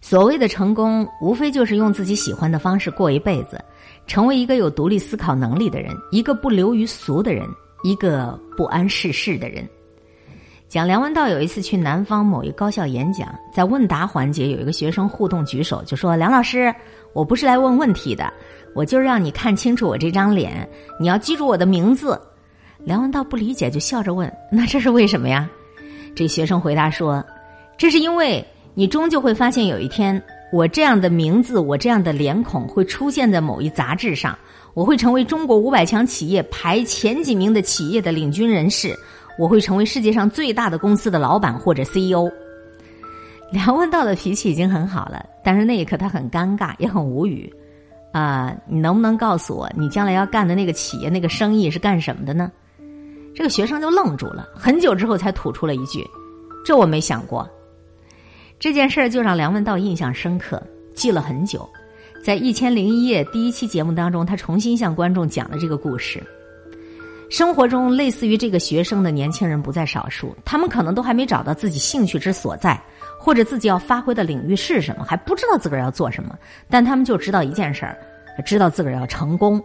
所谓的成功，无非就是用自己喜欢的方式过一辈子，成为一个有独立思考能力的人，一个不流于俗的人，一个不谙世事的人。讲梁文道有一次去南方某一高校演讲，在问答环节，有一个学生互动举手，就说：“梁老师，我不是来问问题的，我就是让你看清楚我这张脸，你要记住我的名字。”梁文道不理解，就笑着问：“那这是为什么呀？”这学生回答说：“这是因为。”你终究会发现，有一天，我这样的名字，我这样的脸孔会出现在某一杂志上，我会成为中国五百强企业排前几名的企业的领军人士，我会成为世界上最大的公司的老板或者 CEO。梁文道的脾气已经很好了，但是那一刻他很尴尬，也很无语。啊，你能不能告诉我，你将来要干的那个企业、那个生意是干什么的呢？这个学生就愣住了，很久之后才吐出了一句：“这我没想过。”这件事儿就让梁文道印象深刻，记了很久。在《一千零一夜》第一期节目当中，他重新向观众讲了这个故事。生活中类似于这个学生的年轻人不在少数，他们可能都还没找到自己兴趣之所在，或者自己要发挥的领域是什么，还不知道自个儿要做什么。但他们就知道一件事儿，知道自个儿要成功。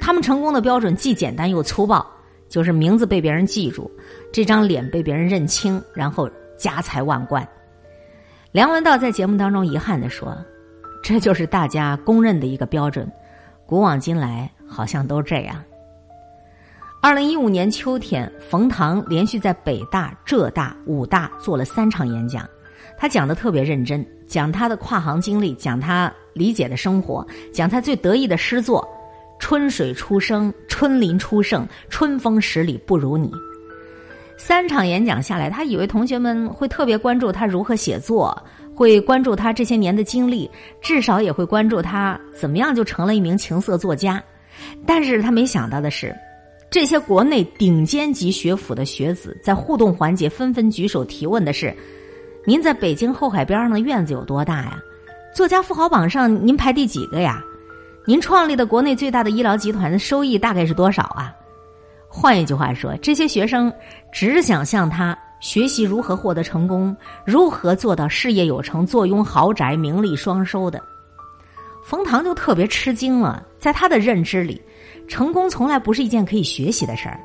他们成功的标准既简单又粗暴，就是名字被别人记住，这张脸被别人认清，然后家财万贯。梁文道在节目当中遗憾地说：“这就是大家公认的一个标准，古往今来好像都这样。”二零一五年秋天，冯唐连续在北大、浙大、武大做了三场演讲，他讲的特别认真，讲他的跨行经历，讲他理解的生活，讲他最得意的诗作：“春水初生，春林初盛，春风十里不如你。”三场演讲下来，他以为同学们会特别关注他如何写作，会关注他这些年的经历，至少也会关注他怎么样就成了一名情色作家。但是他没想到的是，这些国内顶尖级学府的学子在互动环节纷纷举手提问的是：“您在北京后海边上的院子有多大呀？作家富豪榜上您排第几个呀？您创立的国内最大的医疗集团的收益大概是多少啊？”换一句话说，这些学生只想向他学习如何获得成功，如何做到事业有成、坐拥豪宅、名利双收的。冯唐就特别吃惊了，在他的认知里，成功从来不是一件可以学习的事儿。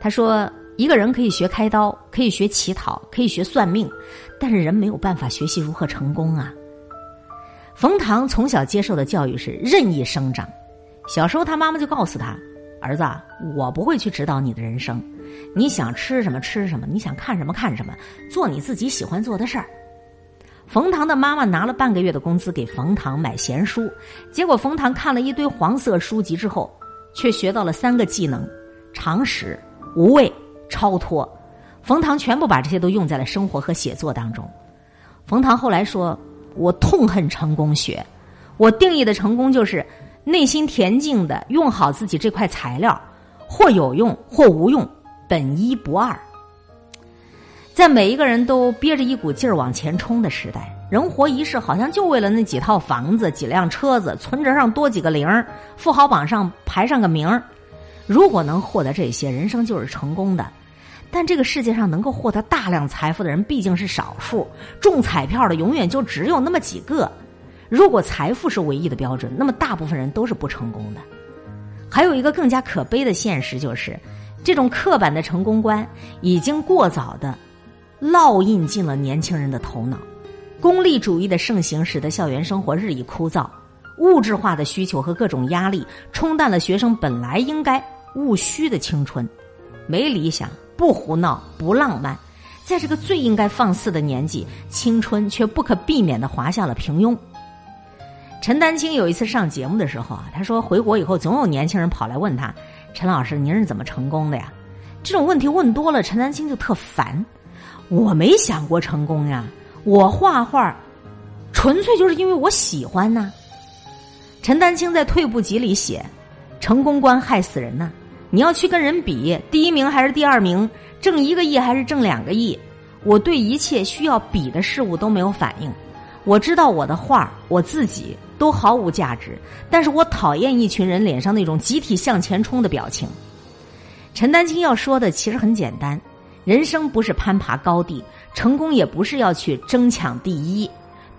他说：“一个人可以学开刀，可以学乞讨，可以学算命，但是人没有办法学习如何成功啊。”冯唐从小接受的教育是任意生长，小时候他妈妈就告诉他。儿子，我不会去指导你的人生，你想吃什么吃什么，你想看什么看什么，做你自己喜欢做的事儿。冯唐的妈妈拿了半个月的工资给冯唐买闲书，结果冯唐看了一堆黄色书籍之后，却学到了三个技能：常识、无畏、超脱。冯唐全部把这些都用在了生活和写作当中。冯唐后来说：“我痛恨成功学，我定义的成功就是。”内心恬静的用好自己这块材料，或有用或无用，本一不二。在每一个人都憋着一股劲儿往前冲的时代，人活一世好像就为了那几套房子、几辆车子，存折上多几个零，富豪榜上排上个名儿。如果能获得这些，人生就是成功的。但这个世界上能够获得大量财富的人毕竟是少数，中彩票的永远就只有那么几个。如果财富是唯一的标准，那么大部分人都是不成功的。还有一个更加可悲的现实，就是这种刻板的成功观已经过早的烙印进了年轻人的头脑。功利主义的盛行，使得校园生活日益枯燥，物质化的需求和各种压力冲淡了学生本来应该务虚的青春。没理想，不胡闹，不浪漫，在这个最应该放肆的年纪，青春却不可避免的滑向了平庸。陈丹青有一次上节目的时候啊，他说回国以后总有年轻人跑来问他：“陈老师，您是怎么成功的呀？”这种问题问多了，陈丹青就特烦。我没想过成功呀，我画画纯粹就是因为我喜欢呐。陈丹青在退步集里写：“成功观害死人呐！你要去跟人比，第一名还是第二名，挣一个亿还是挣两个亿？我对一切需要比的事物都没有反应。我知道我的画，我自己。”都毫无价值，但是我讨厌一群人脸上那种集体向前冲的表情。陈丹青要说的其实很简单：人生不是攀爬高地，成功也不是要去争抢第一，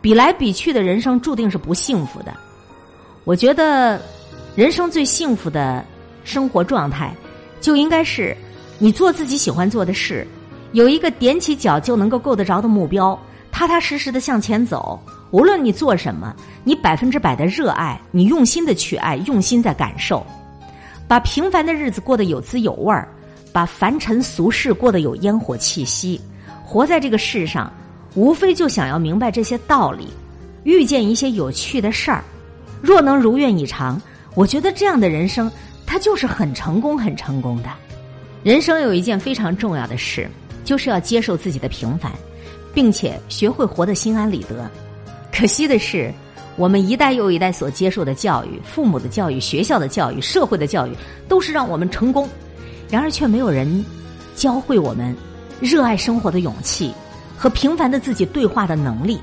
比来比去的人生注定是不幸福的。我觉得，人生最幸福的生活状态，就应该是你做自己喜欢做的事，有一个踮起脚就能够够得着的目标，踏踏实实的向前走。无论你做什么，你百分之百的热爱，你用心的去爱，用心在感受，把平凡的日子过得有滋有味儿，把凡尘俗世过得有烟火气息。活在这个世上，无非就想要明白这些道理，遇见一些有趣的事儿。若能如愿以偿，我觉得这样的人生，它就是很成功、很成功的。人生有一件非常重要的事，就是要接受自己的平凡，并且学会活得心安理得。可惜的是，我们一代又一代所接受的教育、父母的教育、学校的教育、社会的教育，都是让我们成功，然而却没有人教会我们热爱生活的勇气和平凡的自己对话的能力。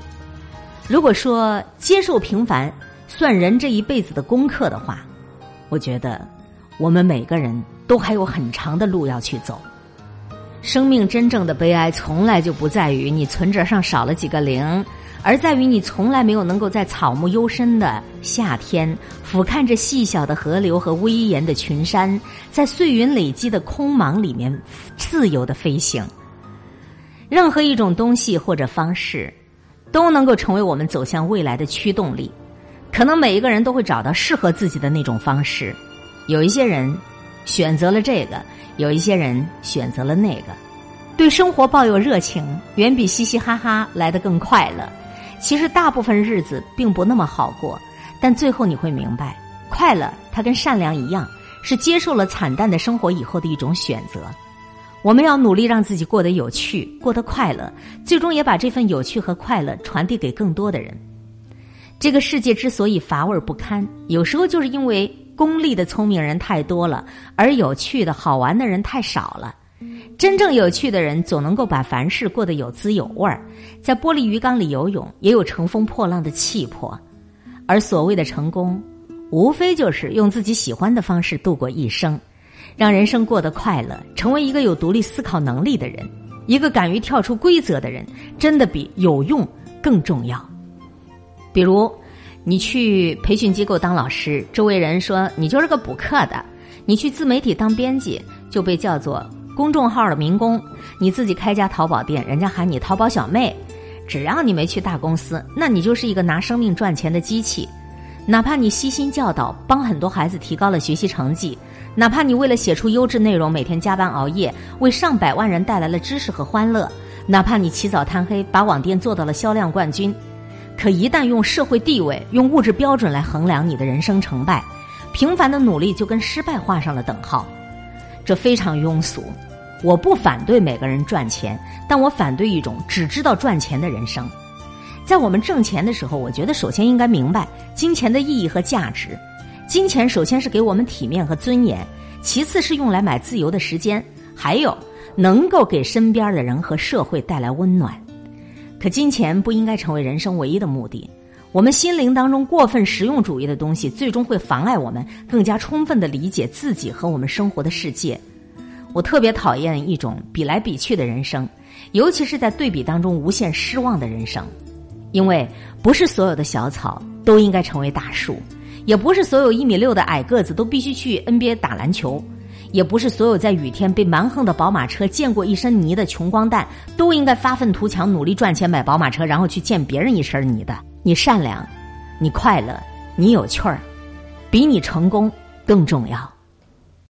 如果说接受平凡，算人这一辈子的功课的话，我觉得我们每个人都还有很长的路要去走。生命真正的悲哀，从来就不在于你存折上少了几个零，而在于你从来没有能够在草木幽深的夏天，俯瞰着细小的河流和威严的群山，在碎云累积的空茫里面自由的飞行。任何一种东西或者方式，都能够成为我们走向未来的驱动力。可能每一个人都会找到适合自己的那种方式，有一些人选择了这个，有一些人选择了那个。对生活抱有热情，远比嘻嘻哈哈来得更快乐。其实大部分日子并不那么好过，但最后你会明白，快乐它跟善良一样，是接受了惨淡的生活以后的一种选择。我们要努力让自己过得有趣，过得快乐，最终也把这份有趣和快乐传递给更多的人。这个世界之所以乏味不堪，有时候就是因为功利的聪明人太多了，而有趣的好玩的人太少了。真正有趣的人，总能够把凡事过得有滋有味儿，在玻璃鱼缸里游泳，也有乘风破浪的气魄。而所谓的成功，无非就是用自己喜欢的方式度过一生，让人生过得快乐，成为一个有独立思考能力的人，一个敢于跳出规则的人，真的比有用更重要。比如，你去培训机构当老师，周围人说你就是个补课的；你去自媒体当编辑，就被叫做公众号的民工；你自己开家淘宝店，人家喊你淘宝小妹。只要你没去大公司，那你就是一个拿生命赚钱的机器。哪怕你悉心教导，帮很多孩子提高了学习成绩；哪怕你为了写出优质内容，每天加班熬夜，为上百万人带来了知识和欢乐；哪怕你起早贪黑，把网店做到了销量冠军。可一旦用社会地位、用物质标准来衡量你的人生成败，平凡的努力就跟失败画上了等号，这非常庸俗。我不反对每个人赚钱，但我反对一种只知道赚钱的人生。在我们挣钱的时候，我觉得首先应该明白金钱的意义和价值。金钱首先是给我们体面和尊严，其次是用来买自由的时间，还有能够给身边的人和社会带来温暖。可金钱不应该成为人生唯一的目的。我们心灵当中过分实用主义的东西，最终会妨碍我们更加充分的理解自己和我们生活的世界。我特别讨厌一种比来比去的人生，尤其是在对比当中无限失望的人生。因为不是所有的小草都应该成为大树，也不是所有一米六的矮个子都必须去 NBA 打篮球。也不是所有在雨天被蛮横的宝马车溅过一身泥的穷光蛋，都应该发愤图强，努力赚钱买宝马车，然后去溅别人一身泥的。你善良，你快乐，你有趣儿，比你成功更重要。